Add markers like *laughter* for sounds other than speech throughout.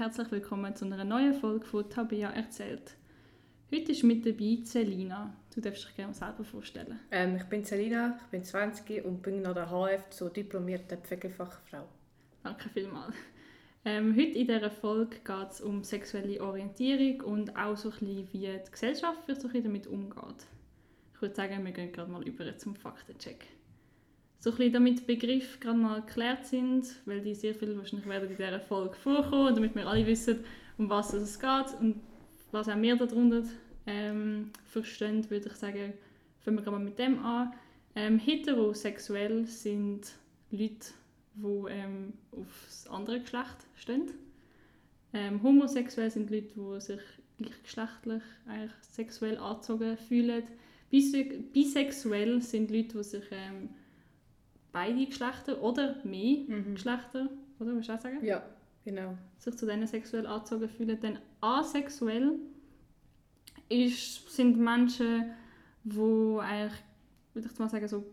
herzlich willkommen zu einer neuen Folge von Tabea erzählt. Heute ist mit dabei Celina. Du darfst dich gerne selber vorstellen. Ähm, ich bin Celina, ich bin 20 und bin an der HF zur diplomierten Pflegefachfrau. Danke vielmals. Ähm, heute in dieser Folge geht es um sexuelle Orientierung und auch so ein bisschen, wie die Gesellschaft so ein damit umgeht. Ich würde sagen, wir gehen gerade mal über zum Faktencheck. So ein bisschen damit die Begriffe gerade mal geklärt sind, weil die sehr viel wahrscheinlich werden in dieser Folge vorkommen, damit wir alle wissen, um was es geht und was auch wir darunter ähm, verstehen, würde ich sagen, fangen wir gerade mal mit dem an. Ähm, heterosexuell sind Leute, die ähm, auf das andere Geschlecht stehen. Ähm, homosexuell sind Leute, die sich gleichgeschlechtlich sexuell angezogen fühlen. Bise bisexuell sind Leute, die sich ähm, beide Geschlechter oder mehr mhm. Geschlechter, oder willst du auch sagen? Ja, genau. Sich zu denen sexuell angezogen fühlen. Dann asexuell ist, sind Menschen, die eigentlich, würde ich mal sagen, so,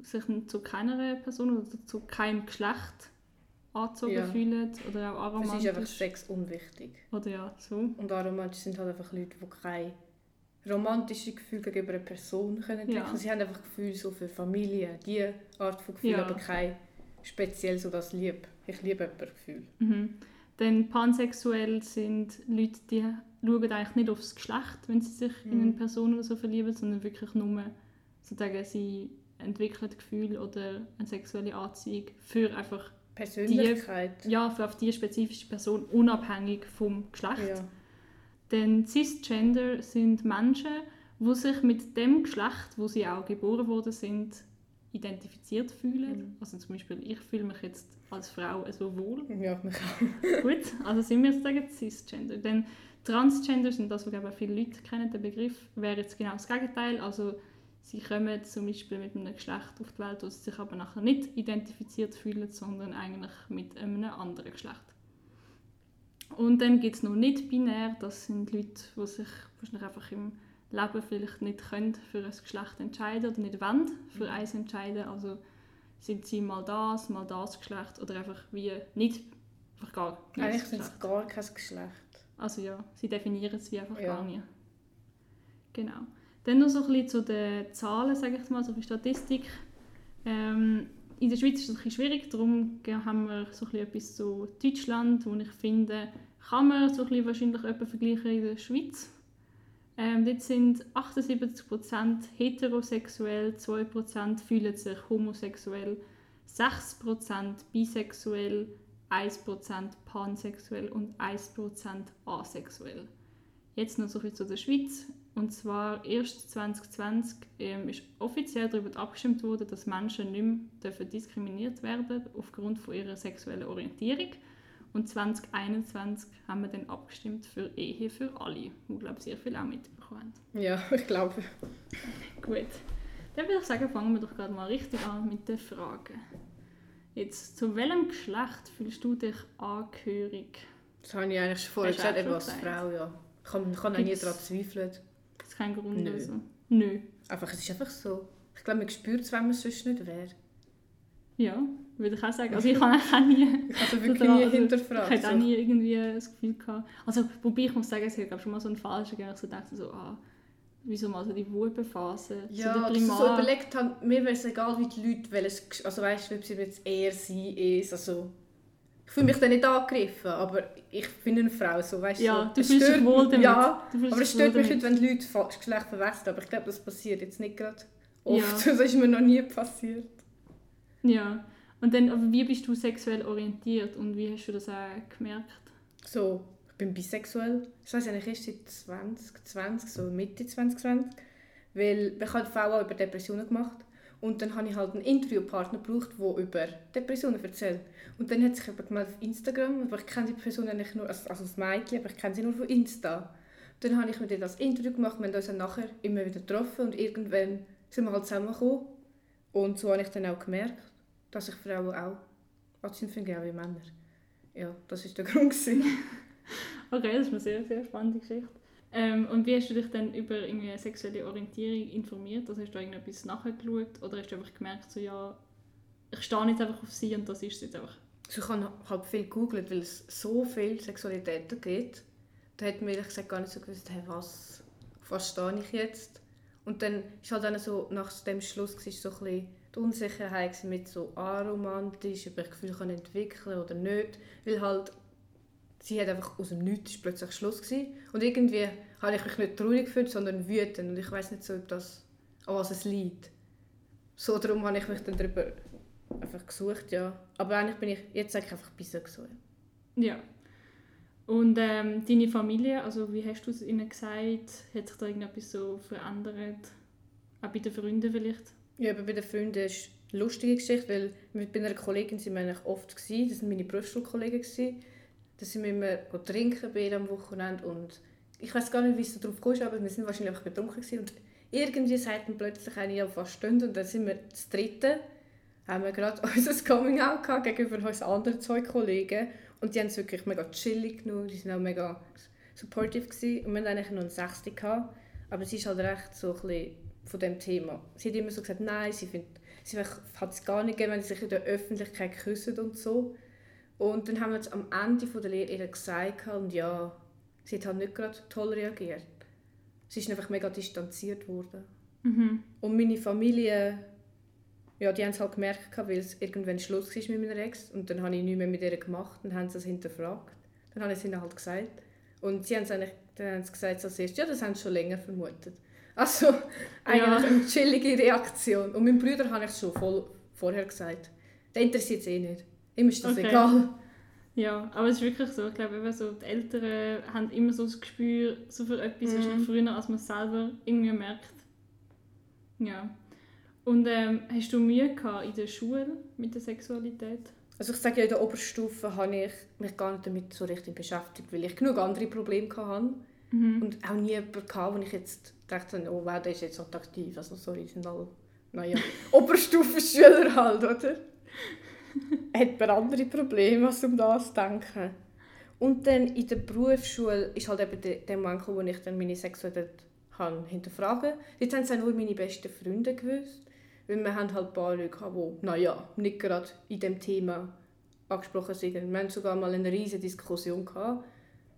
sich zu keiner Person oder zu keinem Geschlecht angezogen ja. fühlen oder auch aromantisch. Es ist einfach Sex unwichtig. Oder ja, so. Und aromantisch sind halt einfach Leute, die keine romantische Gefühle gegenüber einer Person können entwickeln. Ja. Sie haben einfach Gefühle so für Familie, die Art von Gefühl, ja. aber kein speziell so das Lieb. Ich liebe jemanden Gefühl. Mhm. Denn pansexuell sind Leute, die schauen eigentlich nicht aufs Geschlecht, wenn sie sich mhm. in eine Person oder so verlieben, sondern wirklich nur sozusagen sie entwickeln Gefühl oder eine sexuelle Anziehung für einfach Persönlichkeit. Die, ja, für auf die spezifische Person unabhängig vom Geschlecht. Ja. Denn Cisgender sind Menschen, die sich mit dem Geschlecht, wo sie auch geboren worden sind, identifiziert fühlen. Mhm. Also zum Beispiel, ich fühle mich jetzt als Frau so wohl. Ja, mich auch. *laughs* Gut, also sind wir sozusagen Cisgender. Denn Transgender sind das, was glaube viele Leute kennen, der Begriff, wäre jetzt genau das Gegenteil. Also sie kommen zum Beispiel mit einem Geschlecht auf die Welt, das sie sich aber nachher nicht identifiziert fühlen, sondern eigentlich mit einem anderen Geschlecht. Und dann gibt es noch nicht binär, das sind Leute, die sich wahrscheinlich einfach im Leben vielleicht nicht können für ein Geschlecht entscheiden oder nicht wollen für mhm. eins entscheiden. Also sind sie mal das, mal das Geschlecht oder einfach wie nicht, einfach gar nicht Eigentlich sind es gar kein Geschlecht. Also ja, sie definieren es wie einfach ja. gar nicht. Genau. Dann noch so ein bisschen zu den Zahlen, sage ich mal, so die Statistik. Ähm, in der Schweiz ist es ein bisschen schwierig, darum haben wir so ein etwas zu Deutschland, wo ich finde, kann man so ein wahrscheinlich etwa vergleichen in der Schweiz. Ähm, dort sind 78% heterosexuell, 2% fühlen sich homosexuell, 6% bisexuell, 1% pansexuell und 1% asexuell. Jetzt noch so viel zu der Schweiz. Und zwar erst 2020 ähm, ist offiziell darüber abgestimmt worden, dass Menschen nicht mehr diskriminiert werden aufgrund von ihrer sexuellen Orientierung. Und 2021 haben wir dann abgestimmt für Ehe für alle, wo glaube ich sehr viel auch mitbekommen haben. Ja, *laughs* ich glaube. Gut. Dann würde ich sagen, fangen wir doch gerade mal richtig an mit den Fragen. Jetzt, zu welchem Geschlecht fühlst du dich angehörig? Das habe ich eigentlich schon vorher gesagt, etwas Frau, ja. Ich kann, kann auch nie daran zweifeln. Gibt es keinen Grund? Nö. Also? Nö. Einfach, es ist einfach so. Ich glaube, man spürt es, wenn man es sonst nicht wäre. Ja, würde ich auch sagen. Also ich habe auch nie... Ich habe wirklich nie hinterfragt. Ich hatte auch nie irgendwie das Gefühl gehabt... Also, wobei ich muss sagen, es gab schon mal so einen Fall, wo ich so dachte, so, ah, wieso mal so die Wurbenphase. Ja, so dass ich so überlegt habe, mir wäre es egal, wie die Leute welches, also weißt ob sie jetzt er, sie ist, also ich fühle mich dann nicht angegriffen, aber ich finde eine Frau so, weißt ja, so, du fühlst dich wohl damit. Ja, aber es stört mich nicht, wenn die Leute das Geschlecht verwechseln, aber ich glaube, das passiert jetzt nicht gerade oft, ja. *laughs* das ist mir noch nie passiert. Ja, und dann, aber wie bist du sexuell orientiert und wie hast du das auch gemerkt? So, ich bin bisexuell. Ich weiß nicht, erst seit 2020, so Mitte 2020. Weil ich habe VA über Depressionen gemacht. Und dann habe ich halt einen Interviewpartner gebraucht, der über Depressionen erzählt. Und dann hat sich jemand gemeldet auf Instagram, aber ich kenne die Person eigentlich nur, also, also das Mädchen, aber ich kenne sie nur von Insta. Dann habe ich mit ihr das Interview gemacht, wir haben uns dann nachher immer wieder getroffen und irgendwann sind wir halt zusammengekommen. Und so habe ich dann auch gemerkt, dass ich Frauen auch anziehend finde, auch wie Männer. Ja, das war der *laughs* Grund. okay, das ist eine sehr, sehr spannende Geschichte. Ähm, und wie hast du dich dann über irgendwie sexuelle Orientierung informiert? Also hast du irgendetwas nachgeschaut oder hast du einfach gemerkt, so ja, ich stehe jetzt einfach auf sie und das ist es jetzt einfach? Also ich habe halt viel gegoogelt, weil es so viele Sexualitäten gibt. Da hat mir ehrlich gesagt gar nicht so gewusst, hey, was verstehe ich jetzt? Und dann ist halt dann so, nach dem Schluss war so ein bisschen die Unsicherheit mit so aromantisch, ob ich Gefühle kann entwickeln oder nicht. Weil halt, sie hat einfach aus dem Nichts plötzlich Schluss gewesen. Und irgendwie habe ich mich nicht traurig gefühlt, sondern wütend. Und ich weiß nicht so, ob das, an was es liegt. So, darum habe ich mich dann darüber einfach gesucht, ja. Aber eigentlich bin ich, jetzt sage ich einfach bisexuell. Ja. Und ähm, deine Familie, also wie hast du es ihnen gesagt? Hat sich da irgendetwas so verändert? Auch bei den Freunden vielleicht? Ja, aber bei den Freunden ist eine lustige Geschichte, weil mit einer Kollegin sind wir oft gewesen. Das waren meine Berufsschulkollegen gewesen. Da sind wir immer trinken bei am Wochenende und ich weiß gar nicht, wie es darauf kam, aber wir sind wahrscheinlich einfach betrunken gewesen. und irgendwie sagt dann plötzlich eine ja fast Stunde und dann sind wir das dritte haben wir gerade *laughs* unser Coming Out gehabt gegenüber unseren anderen zwei Kollegen und die haben es wirklich mega chillig genommen, die waren auch mega supportive gewesen. und wir hatten eigentlich noch einen Sechste gehabt, aber sie ist halt recht so ein bisschen von dem Thema. Sie hat immer so gesagt, nein, sie, findet, sie hat es gar nicht gegeben, wenn sie sich in der Öffentlichkeit küssen und so. Und dann haben wir jetzt am Ende der Lehre ihr gesagt und ja, sie hat halt nicht gerade toll reagiert. Sie ist einfach mega distanziert worden. Mhm. Und meine Familie, ja, die haben es halt gemerkt, weil es irgendwann Schluss war mit meiner Ex. Und dann habe ich nichts mehr mit ihr gemacht und haben sie es hinterfragt. Dann habe ich es ihnen halt gesagt. Und sie haben es eigentlich dann haben sie gesagt als erstes, ja, das haben sie schon länger vermutet. Also eigentlich ja. eine chillige Reaktion. Und meinem Bruder habe ich es schon voll vorher gesagt. Der interessiert es eh nicht. Ihm ist das okay. egal. Ja, aber es ist wirklich so. Ich glaube, eben so, die Eltern haben immer so das Gespür so für etwas, mhm. früher, als man es selber irgendwie merkt. Ja. Und ähm, hast du Mühe gehabt in der Schule mit der Sexualität? Also ich sage ja, in der Oberstufe habe ich mich gar nicht damit so richtig beschäftigt, weil ich genug andere Probleme hatte. Mhm. Und auch nie jemanden hatte, wo ich jetzt dachte, oh wow, der ist jetzt attraktiv. Also sorry, sind alle, naja, *laughs* Oberstufenschüler halt, oder? *laughs* Hat man andere Probleme, als um das zu denken. Und dann in der Berufsschule ist halt eben der, der Moment wo ich dann meine Sexualität hinterfragen. Jetzt haben es auch nur meine besten Freunde gewusst. Weil wir haben halt ein paar Leute gehabt, die, naja, nicht gerade in diesem Thema angesprochen sind. Wir hatten sogar mal eine riesige Diskussion gehabt,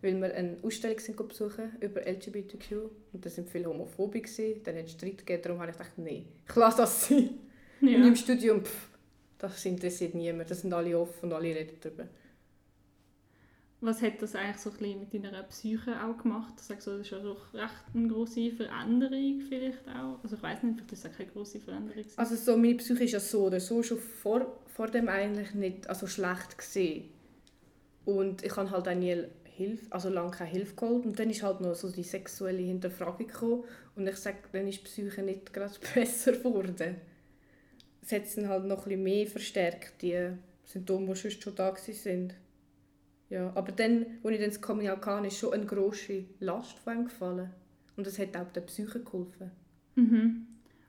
weil wir eine Ausstellung sind besuchen über LGBTQ und da sind viele Homophobe gewesen. Dann hat es Streit gegeben, darum habe ich gedacht, nein, ich lasse das sein. Ja. Und im Studium, pff, das interessiert niemand, das sind alle offen und alle reden darüber. Was hat das eigentlich so ein mit deiner Psyche auch gemacht? Sage so, das ist ja doch recht eine große Veränderung vielleicht auch. Also ich weiß nicht, vielleicht ist es keine große Veränderung. Also so, meine Psyche ist ja so oder so schon vor, vor dem eigentlich nicht also schlecht gesehen. Und ich habe halt nie Hilfe, also lange keine Hilfe geholt. Und dann ist halt noch so die sexuelle Hinterfragung gekommen. Und ich sage, dann ist die Psyche nicht gerade *laughs* besser geworden. Es hat dann halt noch ein bisschen mehr verstärkt, die Symptome, die sonst schon da sind. Ja, aber dann, als ich dann das Out hatte, ist schon eine grosse Last von ihm gefallen. Und das hat auch der Psyche geholfen. Mhm.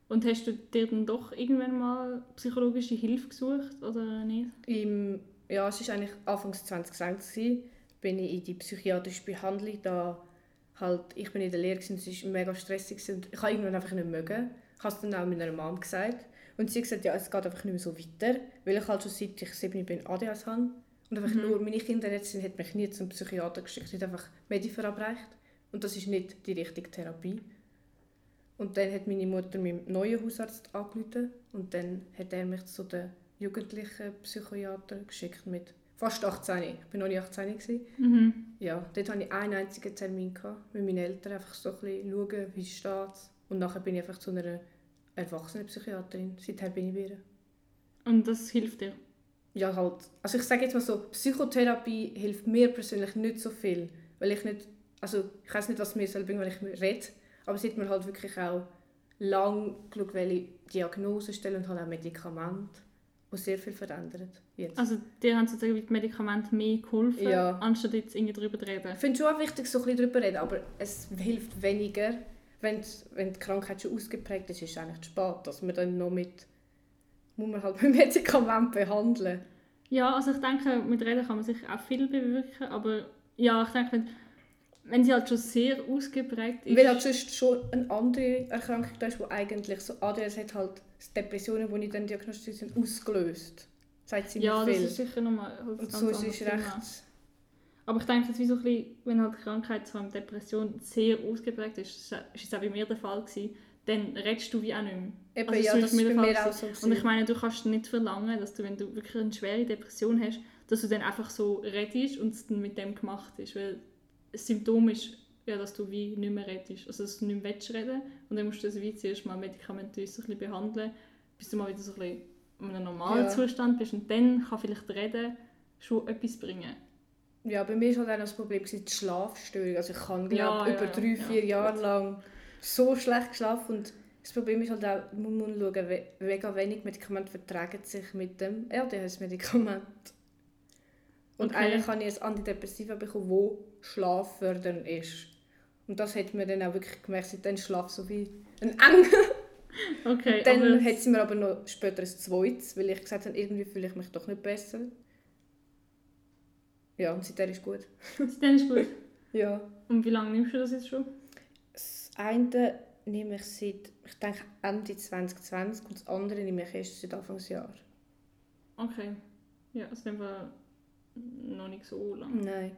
Und hast du dir dann doch irgendwann mal psychologische Hilfe gesucht oder nicht? Im, ja, es war eigentlich Anfangs 2020, bin ich in die psychiatrische Behandlung. Da halt, ich bin in der Lehre, und es war mega stressig und ich habe irgendwann einfach nicht mögen. Ich habe es dann auch meiner Mom gesagt. Und sie hat gesagt, ja, es geht einfach nicht mehr so weiter, weil ich halt schon seit ich sieben bin ADHS habe. Und einfach mhm. nur meine Kinder jetzt sind, hat mich nie zum Psychiater geschickt. Sie hat einfach Medi verabreicht. Und das ist nicht die richtige Therapie. Und dann hat meine Mutter meinem neuen Hausarzt angerufen und dann hat er mich zu den jugendlichen Psychiater geschickt mit fast 18. Ich war noch nicht 18. Mhm. Ja, dort hatte ich einen einzigen Termin gehabt, mit meinen Eltern, einfach so ein bisschen schauen, wie es steht. Und nachher bin ich einfach zu einer erwachsenen Psychiaterin. Seither bin ich wieder. Und das hilft dir? Ja halt, also ich sage jetzt mal so, Psychotherapie hilft mir persönlich nicht so viel, weil ich nicht, also ich weiß nicht, was mir soll bringen, weil ich rede, aber es hat mir halt wirklich auch lang geschaut, welche Diagnosen stellen und halt auch Medikamente, die sehr viel verändern jetzt. Also dir haben sozusagen mit Medikamenten mehr geholfen, ja. anstatt jetzt irgendwie darüber zu reden? Ich finde es schon wichtig, so ein bisschen darüber zu reden, aber es hilft weniger, wenn, wenn die Krankheit schon ausgeprägt ist, ist es eigentlich zu spät, dass man dann noch mit muss man halt *laughs* mit Medikamenten behandeln. Ja, also ich denke, mit Reden kann man sich auch viel bewirken, aber ja, ich denke, wenn, wenn sie halt schon sehr ausgeprägt ist... Weil halt sonst schon eine andere Erkrankung da ist, die eigentlich so ADS hat halt Depressionen, die nicht dann diagnostiziert sind, ausgelöst. sagt sie Ja, viel. das ist sicher nochmal Und so ist es recht... Aber ich denke, jetzt wie so ein bisschen, wenn halt die Krankheit, vor allem Depression, sehr ausgeprägt ist, das ist jetzt auch bei mir der Fall gewesen, dann redest du wie auch nicht mehr. Eben, Also, ja, das ist bei mir auch so. Und ich meine, du kannst nicht verlangen, dass du, wenn du wirklich eine schwere Depression hast, dass du dann einfach so redest und es dann mit dem gemacht ist. Weil das Symptom ist ja, dass du wie nicht mehr redest. Also dass du nicht mehr willst reden und dann musst du das wie zuerst mal medikamentös ein bisschen behandeln, bis du mal wieder so ein bisschen in einem normalen Ja. Zustand bist und dann kann vielleicht Reden schon etwas bringen. Ja, bei mir war halt auch das Problem die Schlafstörung. Also ich kann glaube ja, über ja. drei, Ja, vier Jahre lang so schlecht geschlafen und das Problem ist halt auch, man muss schauen, we- mega wenig Medikamente vertragen sich mit dem ADHS-Medikament. Und Okay. eigentlich habe ich ein Antidepressiva bekommen, wo schlaffördernd ist. Und das hat mir dann auch wirklich gemerkt, seitdem schlafe so wie ein Engel. *laughs* Okay, Dann aber hat sie mir aber noch später ein zweites, weil ich gesagt habe, irgendwie fühle ich mich doch nicht besser. Ja, und seitdem ist gut. dann ist gut. *laughs* Ja. Und wie lange nimmst du das jetzt schon? Das eine nehme ich seit, ich denke, Ende 2020 und das andere nehme ich erst seit Anfangsjahr. Okay. Ja, in dem Fall noch nicht so lange. Nein.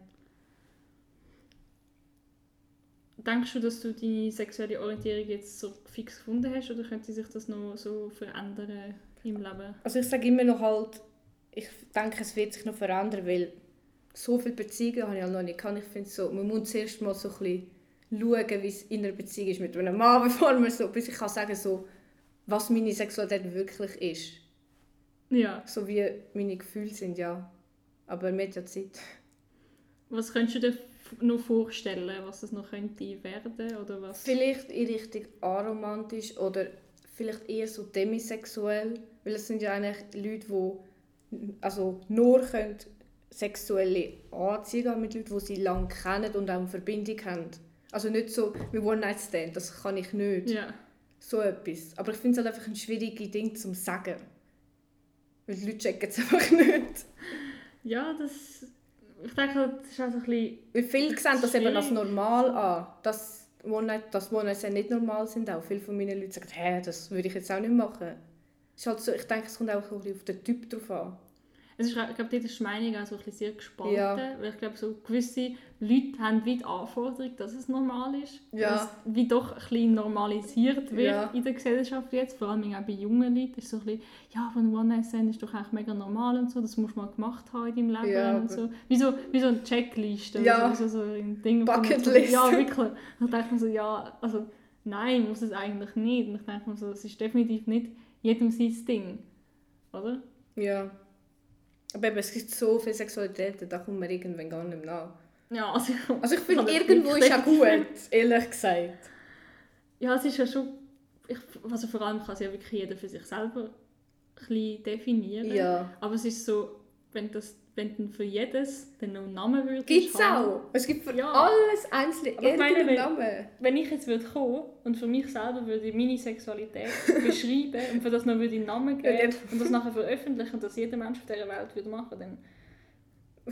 Denkst du, dass du deine sexuelle Orientierung jetzt so fix gefunden hast oder könnte sich das noch so verändern im Leben? Also ich sage immer noch halt, ich denke, es wird sich noch verändern, weil so viele Beziehungen habe ich halt noch nicht. Ich finde so, man muss zuerst mal so ein bisschen schauen, wie es in einer Beziehung ist mit einem Mann, *laughs* bevor man so, bis ich kann sagen so, was meine Sexualität wirklich ist. Ja. So wie meine Gefühle sind, ja. Aber mit der Zeit. Was könntest du dir noch vorstellen, was das noch könnte werden oder was? Vielleicht in Richtung aromantisch oder vielleicht eher so demisexuell, weil es sind ja eigentlich Leute, die also nur können sexuelle Anziehung haben mit Leuten, die sie lange kennen und auch eine Verbindung haben. Also nicht so wie One-Night-Stand, das kann ich nicht. Ja. So etwas. Aber ich finde es halt einfach ein schwieriges Ding zum Sagen. Weil die Leute checken es *laughs* einfach nicht. Ja, das... Ich denke, das ist auch so ein bisschen... Weil viele Das sehen ist das eben als normal an. Dass One-Night dass One-Night nicht normal sind. Auch viele von meinen Leuten sagen, hä, das würde ich jetzt auch nicht machen. Ist halt so, ich denke, es kommt auch ein bisschen auf den Typ drauf an. Es ist, ich glaube, dort ist die Meinung auch so ein bisschen sehr gespalten. Ja. Weil ich glaube, so gewisse Leute haben wie die Anforderung, dass es normal ist. Ja. Dass es wie doch ein bisschen normalisiert wird Ja. in der Gesellschaft jetzt. Vor allem auch bei jungen Leuten ist so ein bisschen, ja, von One-Night-Stand ist doch eigentlich mega normal und so. Das musst du mal gemacht haben in deinem Leben Ja, und so. Wie so, wie so eine Checkliste. Ja. Oder so, so ein Ding. Bucketlist. ja, wirklich. Da denke ich mir so, ja, also nein, muss es eigentlich nicht. Und ich denke mir so, es ist definitiv nicht jedem sein Ding. Oder? Ja. Aber eben, es gibt so viele Sexualitäten, da kommt man irgendwann gar nicht mehr nach. Ja, also ich, Also ich finde, irgendwo ist wirklich. gut, ehrlich gesagt. Ja, es ist ja schon. Ich, also vor allem kann es ja wirklich jeder für sich selber ein definieren. Ja. Aber es ist so, wenn das wenn du für jedes noch einen Namen würdest Gibt es auch. Es gibt für Ja. alles einzelne Aber ich meine, irgendeinen wenn- Namen. Wenn ich jetzt würde kommen und für mich selber würde meine Sexualität *laughs* beschreiben und für das noch würde einen Namen Ja, geben dann- und das nachher veröffentlichen und das jeder Mensch auf dieser Welt würde machen, dann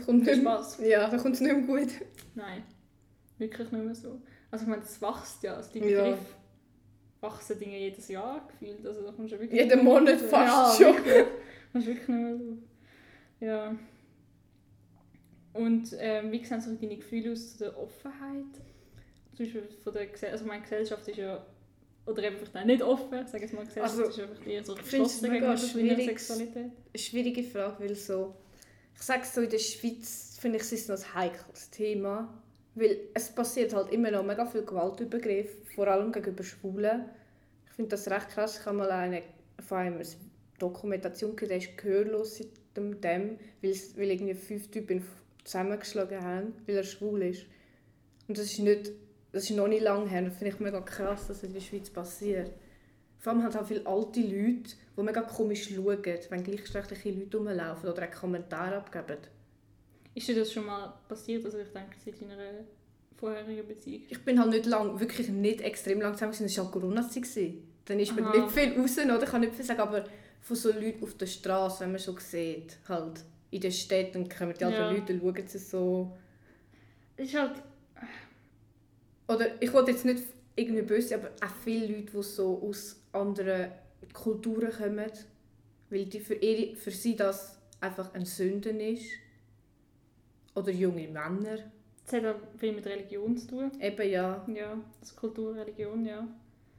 Kommt mehr, Spaß. ja, da kommt es nicht mehr gut. Nein, wirklich nicht mehr so. Also ich meine, das wächst ja, also die Ja. Begriff wachsen Dinge jedes Jahr gefühlt. Also da kommst du wirklich Jeden Monat fast ja, schon. Wirklich. Das ist wirklich nicht mehr so. Ja. Und ähm, wie sehen so deine Gefühle aus zu der Offenheit? Zum Beispiel von der Gesellschaft, also meine Gesellschaft ist ja, oder eben vielleicht auch nicht offen, ich sage jetzt mal, die Gesellschaft Also, ist einfach eher so ich es geschlossen gegenüber schwierig. Sexualität. Eine schwierige Frage, weil so, ich sage so, in der Schweiz finde ich es ist noch ein heikles Thema, weil es passiert halt immer noch mega viel Gewaltübergriff, vor allem gegenüber Schwulen. Ich finde das recht krass. Ich habe mal eine, von einem eine Dokumentation gesehen, der ist gehörlos seit dem, weil, es- weil irgendwie fünf Typen zusammengeschlagen haben, weil er schwul ist. Und das ist nicht, das ist noch nicht lange her. Das finde ich mega krass, dass das in der Schweiz passiert. Vor allem halt auch viele alte Leute, die mega komisch schauen, wenn gleichgeschlechtliche Leute rumlaufen oder auch Kommentare abgeben. Ist dir das schon mal passiert? Also ich denke, seit deiner vorherigen Beziehung? Ich bin halt nicht lang, wirklich nicht extrem lang zusammen, es war halt Corona-Zeit. Dann ist man Aha. nicht viel raus, oder? ich kann nicht viel sagen, aber von so Leuten auf der Straße, wenn man so sieht, halt in den Städten, kommen die alten Ja. Leute und schauen sie so. Es ist halt... Oder ich wollte jetzt nicht irgendwie böse, aber auch viele Leute, die so aus anderen Kulturen kommen, weil die für, ihre, für sie das einfach ein Sünden ist. Oder junge Männer. Das hat auch viel mit Religion zu tun. Eben ja. Ja, das ist Kultur, Religion, ja.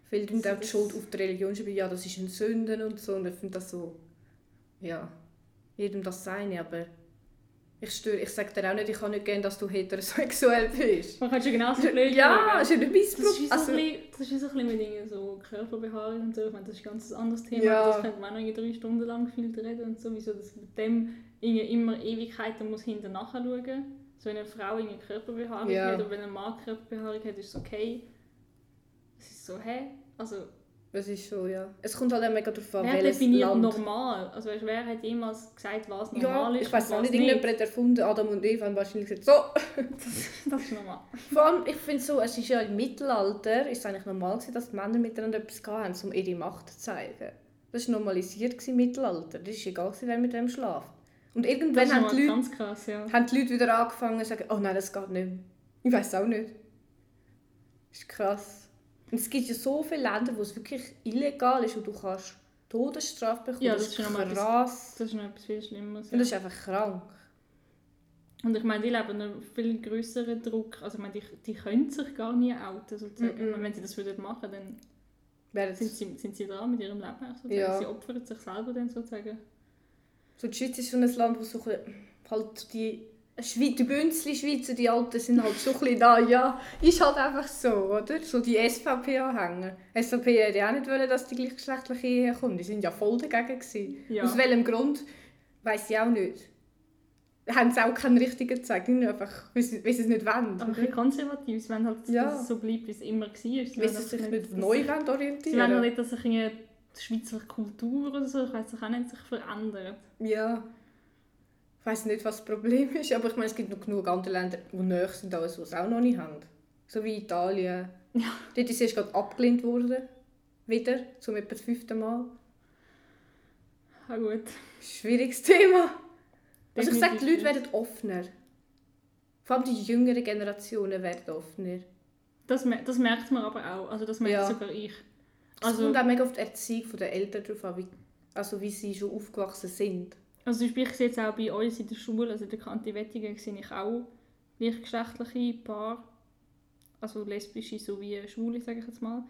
Viele tun auch die Schuld auf die Religion schreiben, ja, das ist ein Sünden und so. Und ich finde das so, ja, jedem das seine, aber ich störe, ich sage dir auch nicht, ich kann nicht gehen, dass du heterosexuell bist. Man kann schon genauso blöd Ja, ist ja nicht mein Das ist, Problem. so Also, ein bisschen, das ist so ein bisschen mit Dingen, so Körperbehaarung und so. Ich meine, das ist ein ganz anderes Thema. Ja. Das könnte man auch drei Stunden lang gefühlt reden und so. Wieso das mit dem immer Ewigkeiten muss hinter nachher schauen. So wenn eine Frau eine Körperbehaarung Ja. hat oder wenn ein Mann Körperbehaarung hat, ist es okay. Es ist so, hä? Also, es ist so, ja. Es kommt halt auch mega darauf an, wer definiert Land. normal? Also weißt, wer hat jemals gesagt, was Ja, normal ist ich weiß auch nicht, irgendjemand hat erfunden, Adam und Eva haben wahrscheinlich gesagt, so. *laughs* Das ist normal. Vor allem, ich finde so, es ist ja im Mittelalter, ist es eigentlich normal gewesen, dass die Männer miteinander etwas hatten, um ihre Macht zu zeigen. Das war normalisiert im Mittelalter. Das ist egal, wer mit dem schlaft. Und Das irgendwann haben die, Leute, ganz krass, ja. haben die Leute wieder angefangen zu sagen, oh nein, das geht nicht mehr. Ich weiß auch nicht. Das ist krass. Und es gibt ja so viele Länder, wo es wirklich illegal ist und du kannst Todesstrafe bekommen. Ja, das, das ist schon mal etwas- krass. Das ist noch etwas viel Schlimmeres. Und das ist einfach krank. Und ich meine, die leben einen viel größeren Druck. Also ich meine, die, die können sich gar nie outen, sozusagen. Mhm. Und wenn sie das würden machen, dann Wäre sind sie, sind sie dran mit ihrem Leben, sozusagen. Ja. Sie opfern sich selber dann sozusagen. So, die Schweiz ist so ein Land, wo so halt die, die Bünzli-Schweizer, die Alten, sind halt so ein bisschen da. Ja, ist halt einfach so, oder? So die SVP-Anhänger. SVP hätte ja auch nicht wollen, dass die gleichgeschlechtliche Ehe kommt. Die sind ja voll dagegen gewesen. Ja. Aus welchem Grund, weiß ich auch nicht. Haben sie auch keinen richtigen gezeigt, nicht einfach, weil sie, weil sie es nicht wollen. Aber ein konservativ. Wollen halt, Ja. dass es so bleibt, wie es immer war. Sie Weil wollen sie halt sich nicht, nicht neu wollen Sie wollen orientieren. halt nicht, dass sich die Schweizer Kultur oder so, ich weiß auch nicht, sich verändert. Ja. Ich weiß nicht, was das Problem ist, aber ich meine, es gibt noch genug andere Länder, die näher sind als es auch noch nicht haben. So wie Italien. Ja. Dort ist erst gerade abgelehnt worden. Wieder, zum etwa das fünfte Mal. Ah gut. Schwieriges Thema. Also ich sage, die Leute werden offener. Vor allem die jüngeren Generationen werden offener. Das, das merkt man aber auch. Also das merkt Ja. sogar ich. Es Also, kommt auch mega auf die Erziehung der Eltern drauf an, wie, also wie sie schon aufgewachsen sind. Also zum Beispiel, ich sehe jetzt auch bei uns in der Schule, also in der Kante Wettigen, sehe ich auch gleichgeschlechtliche Paare, also lesbische sowie schwule, sage ich jetzt mal.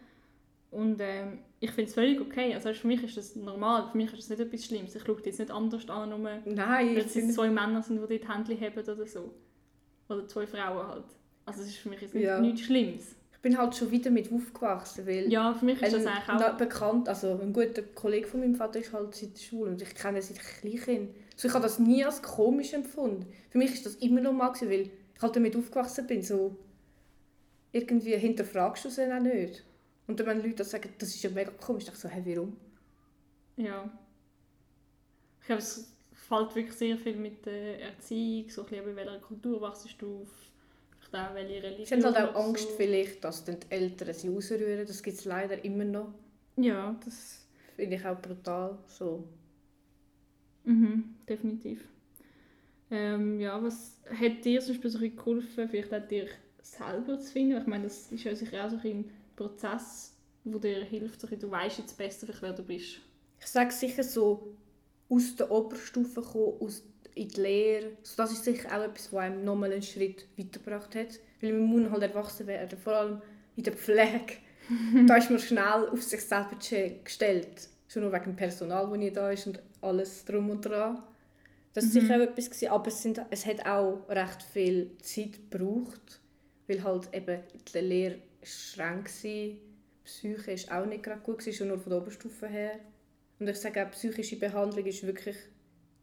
Und ähm, ich finde es völlig okay. Also für mich ist das normal, für mich ist das nicht etwas Schlimmes. Ich schaue jetzt nicht anders an, nur weil Nein, ich es finde... zwei Männer sind, die dort Händchen haben oder so. Oder zwei Frauen halt. Also es ist für mich jetzt nicht, Ja. nichts Schlimmes. Ich bin halt schon wieder mit aufgewachsen, weil... Ja, für mich ist das eigentlich auch... bekannt, also ein guter Kollege von meinem Vater ist halt seit der Schule und ich kenne ihn seit Kleinkind. So, ich habe das nie als komisch empfunden. Für mich ist das immer normal gewesen, weil ich halt damit aufgewachsen bin. So, irgendwie hinterfragst du es dann auch nicht. Und dann, wenn Leute das sagen, das ist ja mega komisch, ich so, hey, warum? Ja. Ich glaube, es fällt wirklich sehr viel mit der Erziehung, so ein bisschen, in welcher Kultur wachst du auf, auch welche Religion. Sie haben halt auch Angst so. vielleicht, dass dann die Eltern sie rausrühren. Das gibt es leider immer noch. Ja, das... Finde ich auch brutal. So. Mhm, definitiv. Ähm, ja, was hat dir zum Beispiel so ein bisschen geholfen, vielleicht auch dir selber zu finden? Ich meine, das ist ja sicher auch so ein Prozess, der dir hilft, so du weißt jetzt besser, wer du bist. Ich sage sicher so, aus der Oberstufe kommen, aus, in die Lehre. So, das ist sicher auch etwas, was einem nochmal einen Schritt weitergebracht hat. Weil man muss halt erwachsen werden, vor allem in der Pflege. *laughs* da ist man schnell auf sich selber ge- gestellt. Schon nur wegen dem Personal, das nicht da ist und alles drum und dran. Das war sicher auch etwas, gewesen, aber es, sind, es hat auch recht viel Zeit gebraucht, weil halt eben die Lehre streng war. Psyche war auch nicht gerade gut, gewesen, schon nur von der Oberstufe her. Und ich sage auch, psychische Behandlung ist wirklich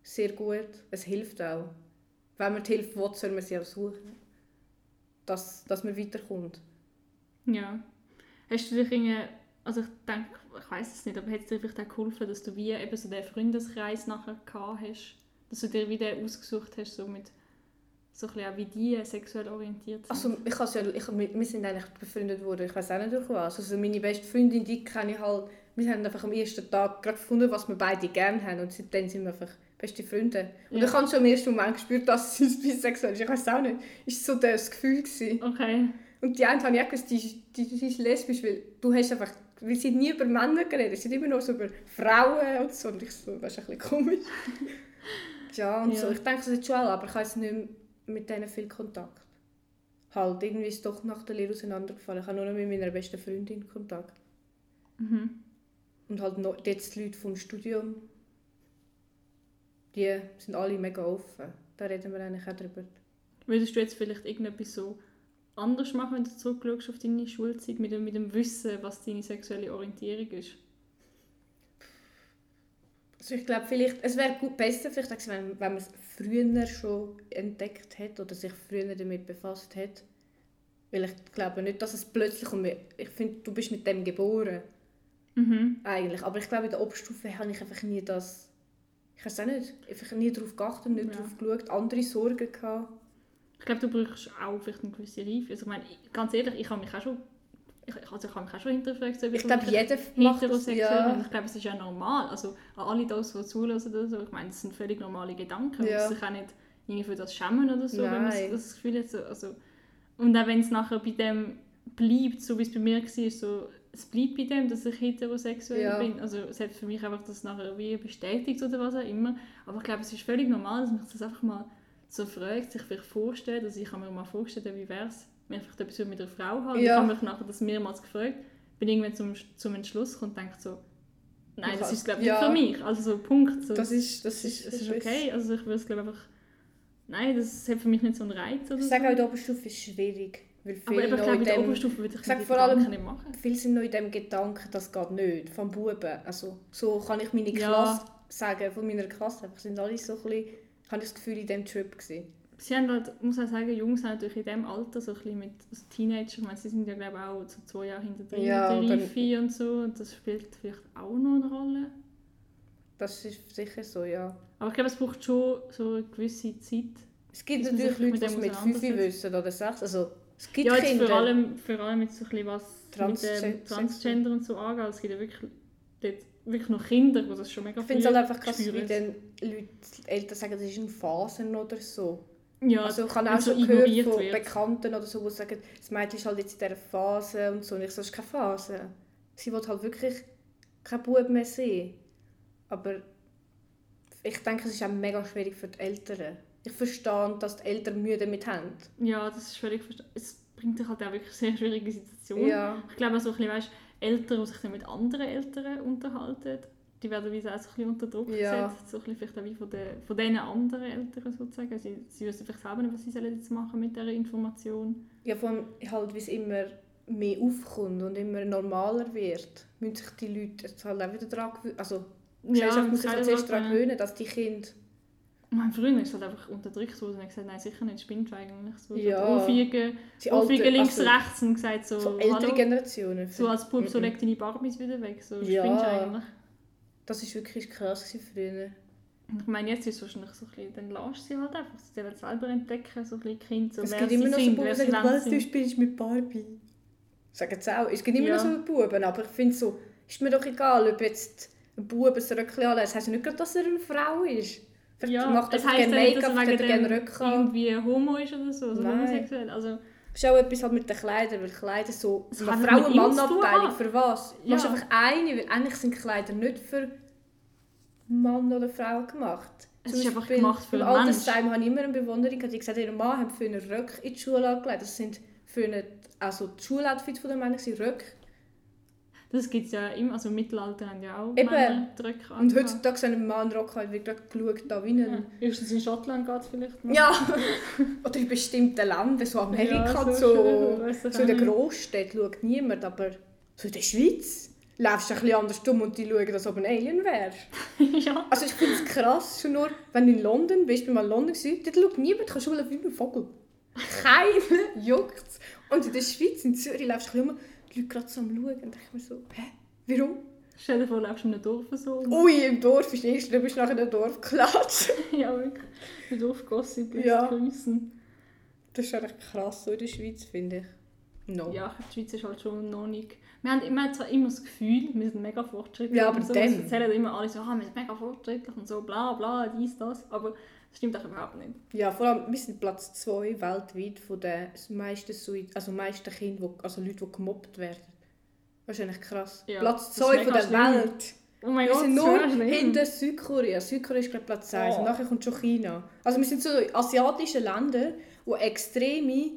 sehr gut. Es hilft auch. Wenn man die Hilfe will, soll man sie auch suchen. Dass, dass man weiterkommt. Ja. Hast du dich irgendwie, also ich denke, ich weiß es nicht, aber hat es dir vielleicht auch geholfen, dass du wie eben so den Freundeskreis nachher gehabt hast? Dass du dir wieder ausgesucht hast, so mit so ein bisschen wie die sexuell orientiert sind? Also ich has ja, ich, wir wir sind eigentlich befreundet worden, ich weiß auch nicht durch was. Also meine beste Freundin, die kenne ich halt, wir haben einfach am ersten Tag gerade gefunden, was wir beide gerne haben und seitdem sind wir einfach beste Freunde. Und Ja. ich habe schon im ersten Moment gespürt, dass sie *laughs* bisexuell ist. Ich weiß auch nicht. Ist so das Gefühl gewesen. Okay. Und die eine habe ich auch gewusst, die, die, die ist lesbisch, weil du hast einfach, wir sind nie über Männer geredet, wir sind immer nur so über Frauen und so. Und ich so, das ist ein bisschen komisch. *laughs* Ja, und Ja. so. Ich denke, es ist schon auch, aber ich habe jetzt nicht mehr mit denen viel Kontakt. Halt, irgendwie ist es doch nach der Lehre auseinandergefallen. Ich habe nur noch mit meiner besten Freundin Kontakt. Mhm. Und halt noch, jetzt die Leute vom Studium, die sind alle mega offen. Da reden wir eigentlich auch drüber. Würdest du jetzt vielleicht irgendetwas so anders machen, wenn du zurückschaust auf deine Schulzeit, mit dem, mit dem Wissen, was deine sexuelle Orientierung ist? Also ich glaube, vielleicht, es wäre gut besser, vielleicht, wenn, wenn man es früher schon entdeckt hat oder sich früher damit befasst hat. Weil ich glaube nicht, dass es plötzlich kommt. Ich finde, du bist mit dem geboren. Mhm. Eigentlich. Aber ich glaube, in der Oberstufe habe ich einfach nie das... Ich weiß auch nicht. Einfach nie darauf geachtet, nicht Ja. darauf geschaut. Andere Sorgen gehabt. Ich glaube, du brauchst auch vielleicht eine gewisse Reife. Also ich meine, ganz ehrlich, ich habe mich auch schon, ich, also ich habe mich auch schon hinterfragt, ob Ich glaube, jeder heterosexuell bin. Ja. Ich glaube, es ist ja normal. Also an alle das, die zulassen oder so, ich meine, das sind völlig normale Gedanken. Man Ja. muss sich auch nicht irgendwie für das schämen oder so, wenn man Nein. das Gefühl hat. So, also, und auch wenn es nachher bei dem bleibt, so wie es bei mir war, so, es bleibt bei dem, dass ich heterosexuell Ja. bin. Also selbst für mich einfach das nachher wie bestätigt oder was auch immer. Aber ich glaube, es ist völlig normal, dass man sich das einfach mal so fragt, sich vielleicht vorstellt. Also ich habe mir mal vorgestellt, wie wäre es, wenn ich vielleicht etwas mit einer Frau habe. Ja. Ich habe mich nachher das mehrmals gefragt, bin irgendwann zum, zum Entschluss gekommen und denke so, nein, das kann- ist glaube ich ja. nicht für mich. Also so Punkt. So, Das ist, das ist, ist, es ist okay. Also ich würde es glaube einfach, nein, das hat für mich nicht so einen Reiz Ich sage auch, so. in der Oberstufe ist schwierig. Weil Aber viele eben, ich glaube, in der. Oberstufe würde ich Ich sag vor allem- nicht machen. Viele sind noch in dem Gedanken, das geht nicht, vom Buben. Also, so kann ich meine Ja. Klasse sagen, von meiner Klasse. Einfach sind alle so ein bisschen, habe ich das Gefühl, in diesem Trip gewesen. Sie haben halt, muss auch sagen, Jungs sind natürlich in diesem Alter so ein bisschen mit also Teenager, ich meine, sie sind ja glaube ich auch so zwei Jahre hinter drin Ja, mit Reife und so und das spielt vielleicht auch noch eine Rolle. Das ist sicher so, ja. Aber ich glaube, es braucht schon so eine gewisse Zeit. Es gibt natürlich Leute, mit die es mit 5 auseinandersetzt. wissen oder 6. Also, es gibt ja, jetzt Kinder. vor allem, vor allem jetzt so ein bisschen was Transgen- mit dem Transgender und so angeht. Es gibt ja wirklich, dort wirklich noch Kinder, die das schon mega ich finde es halt einfach krass, wie spüren. dann Leute, Eltern sagen, das ist in Phasen oder so. Ja, Also ich habe auch so schon gehört von wird. Bekannten oder so, die sagen, das Mädchen ist halt jetzt in dieser Phase und so. Und ich so, das ist keine Phase. Sie will halt wirklich kein Bub mehr sehen. Aber ich denke, es ist auch mega schwierig für die Eltern. Ich verstehe, dass die Eltern Mühe damit haben. Ja, das ist völlig verständlich. Es bringt dich halt auch wirklich sehr schwierige Situationen. Ja. Ich glaube auch so ein bisschen, weißt, Eltern, die sich dann mit anderen Eltern unterhalten, die werden wie auch so ein bisschen unter Druck Ja. gesetzt. So ein bisschen vielleicht auch wie von, den, von diesen anderen Eltern sozusagen. Sie, sie wissen vielleicht selber nicht, was sie sollen jetzt machen mit dieser Information. Ja, vor allem halt, wie es immer mehr aufkommt und immer normaler wird, müssen sich die Leute jetzt halt auch wieder daran gewöhnen. Also, die Gesellschaft muss sich halt zuerst daran Frage. gewöhnen, dass die Kinder... Mein Freund ist halt einfach unterdrückt worden und hat gesagt, nein, sicher nicht, spinnst du eigentlich. So, Ja. so Ohrfeigen alte- links, also, rechts und gesagt so, So ältere hallo, Generationen. so als Bub, so Mhm. leg deine Barbies wieder weg, so Ja. spinnst du eigentlich. Das war wirklich krass früher. Ich meine, jetzt ist es wahrscheinlich so ein bisschen, dann lässt sie halt einfach, sie sollen selber entdecken, so ein bisschen Kind, so es gibt immer noch so Buben, die sagen, was, du spielst mit Barbie. Sagen sie auch. Es gibt immer Ja. noch so Buben, aber ich finde so, ist mir doch egal, ob jetzt ein Bub ein Röckchen anlegt. Das heisst ja nicht gerade, dass er eine Frau ist. Ja, macht einfach dass Make-up, hat Röckchen an. irgendwie homo ist oder so, also Nein. homosexuell. Also, Das ist auch etwas halt mit den Kleidern, weil Kleider so... Das haben. für was? Du Ja. machst einfach eine, weil eigentlich sind Kleider nicht für Mann oder Frau gemacht. Es Zum ist einfach gemacht für Im einen Altersheim habe ich immer eine Bewunderung gehabt, die gesagt ihre Mann haben für einen Röck in die Schule angelegt. Das sind für eine, also die Schuloutfits der Männer waren Röcke. Das gibt es ja immer, also im Mittelalter haben ja auch Eben. Männer Drücke Und heutzutage sind ein Mann Rock halt gerade geschaut, da wie Ja. in Schottland geht es vielleicht noch. Ja. *laughs* Oder in bestimmten Ländern, so Amerika, Ja, so, so in den. Großstädten schaut niemand, aber so in der Schweiz läufst du ein bisschen anders dumm und die schauen, als ob du ein Alien wärst. *laughs* ja. Also ich finde es krass, schon nur, wenn du in London bist, ich mal in London gewesen, dort schaut niemand, kannst du wie ein Vogel. *laughs* Keiner juckt Und in der Schweiz, in Zürich, läufst du ein bisschen rum, die Leute gerade so am Schauen, und ich mir so, hä, warum? Stell dir vor, du lebst in einem Dorf so. Ui, im Dorf ist nichts, du bist nachher in der Dorfklatsch. *laughs* ja, wirklich. Ein Dorfgossip lässt Ja. grüßen. Das ist eigentlich krass so in der Schweiz, finde ich. No. Ja, die Schweiz ist halt schon noch nicht... Wir haben, wir haben zwar immer das Gefühl, wir sind mega fortschrittlich. Ja, aber so, dann- Es erzählen immer alle so, ah, wir sind mega fortschrittlich und so, bla bla, dies, das. Aber das stimmt auch überhaupt nicht. Ja, vor allem, wir sind Platz 2 weltweit von den meisten, Sui- also meisten Kindern, wo, also Leute, die gemobbt werden. Wahrscheinlich krass. Ja, Platz das ist 2 von der schlimm. Welt. Oh mein Wir Gott, sind nur hinter Südkorea. Südkorea ist gerade Platz 1 Oh. und nachher kommt schon China. Also wir sind so asiatische Länder, die extreme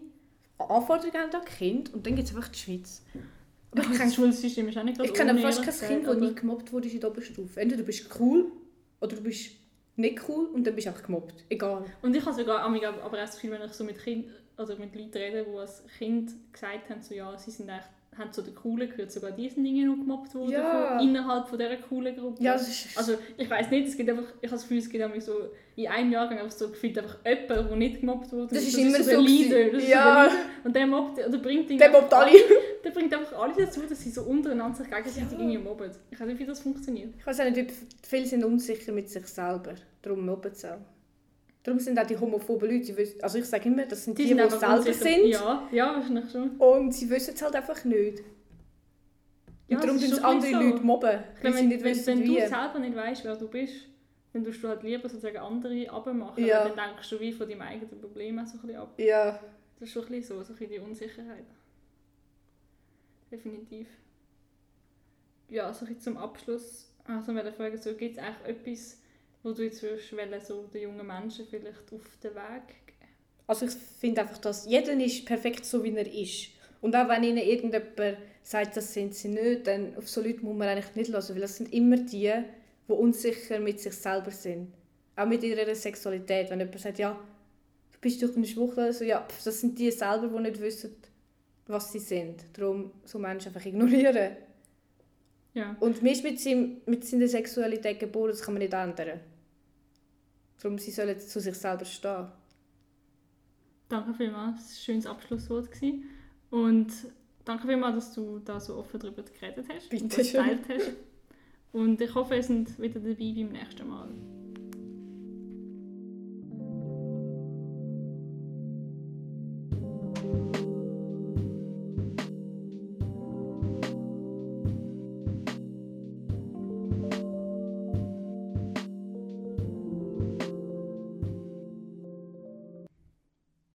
Anforderungen an Kind und dann gibt es einfach die Schweiz. Aber ich Das kenne, Schulsystem ist auch nicht ich kenne fast kein Kind, das nie aber- gemobbt wurde in der Oberstufe. Entweder du bist cool oder du bist nicht cool und dann bist du einfach gemobbt. Egal. Und ich habe sogar aber das Gefühl, wenn ich so mit kind, also mit Leuten rede, die als Kind gesagt haben, so, ja, sie sind echt, haben zu den Coolen gehört, sogar die sind irgendwie noch gemobbt worden Ja. von, innerhalb von dieser coolen Gruppe. Ja, das ist... Also ich weiß nicht, es gibt einfach, ich habe das Gefühl, es gibt einfach so in einem Jahrgang einfach so gefühlt einfach jemanden, der nicht gemobbt wurde. Das ist der immer der so Leader. Das ist Ja. so der Leader. Und der mobbt, oder bringt der mobbt alle. *laughs* der bringt einfach alle dazu, dass sie so untereinander sich gegenseitig Ja. irgendwie mobben. Ich weiß nicht, wie das funktioniert. Ich weiß auch nicht, viele sind unsicher mit sich selber. Darum mobben sie auch. Darum sind auch die homophoben Leute, die wissen, also ich sage immer, das sind die, die, sind einfach selber sind Ja, ja, wahrscheinlich schon. und sie wissen es halt einfach nicht. Ja, und darum tun schon andere bisschen Leute mobben, Ich weil sie wenn, nicht wenn, wissen, wenn du wie. selber nicht weißt, wer du bist, dann tust du halt lieber sozusagen andere abmachen. Ja. weil Dann denkst du wie von deinem eigenen Problem auch so ein bisschen ab. Ja, Das ist schon ein bisschen so, so ein bisschen die Unsicherheit. Definitiv. Ja, so ein bisschen zum Abschluss. Also, ich fragen, so, gibt es eigentlich etwas, wo du jetzt würdest, wollen, so den jungen Menschen vielleicht auf den Weg geben? also ich finde einfach, dass jeder ist perfekt so, wie er ist. Und auch wenn ihnen irgendjemand sagt, das sind sie nicht, dann auf so Leute muss man eigentlich nicht hören, weil das sind immer die, die unsicher mit sich selber sind. Auch mit ihrer Sexualität. Wenn jemand sagt, ja, du bist durch eine Schwuchtel, also, ja, pff, das sind die selber, die nicht wissen, was sie sind. Darum so Menschen einfach ignorieren. Ja. Und mir ist mit, seinem, mit seiner Sexualität geboren, das kann man nicht ändern. Darum sie sollen zu sich selber stehen. Danke vielmals, das war ein schönes Abschlusswort. Gewesen. Und danke vielmals, dass du da so offen darüber geredet hast und Bitte das schön. geteilt hast. Und ich hoffe, ihr seid wieder dabei beim nächsten Mal.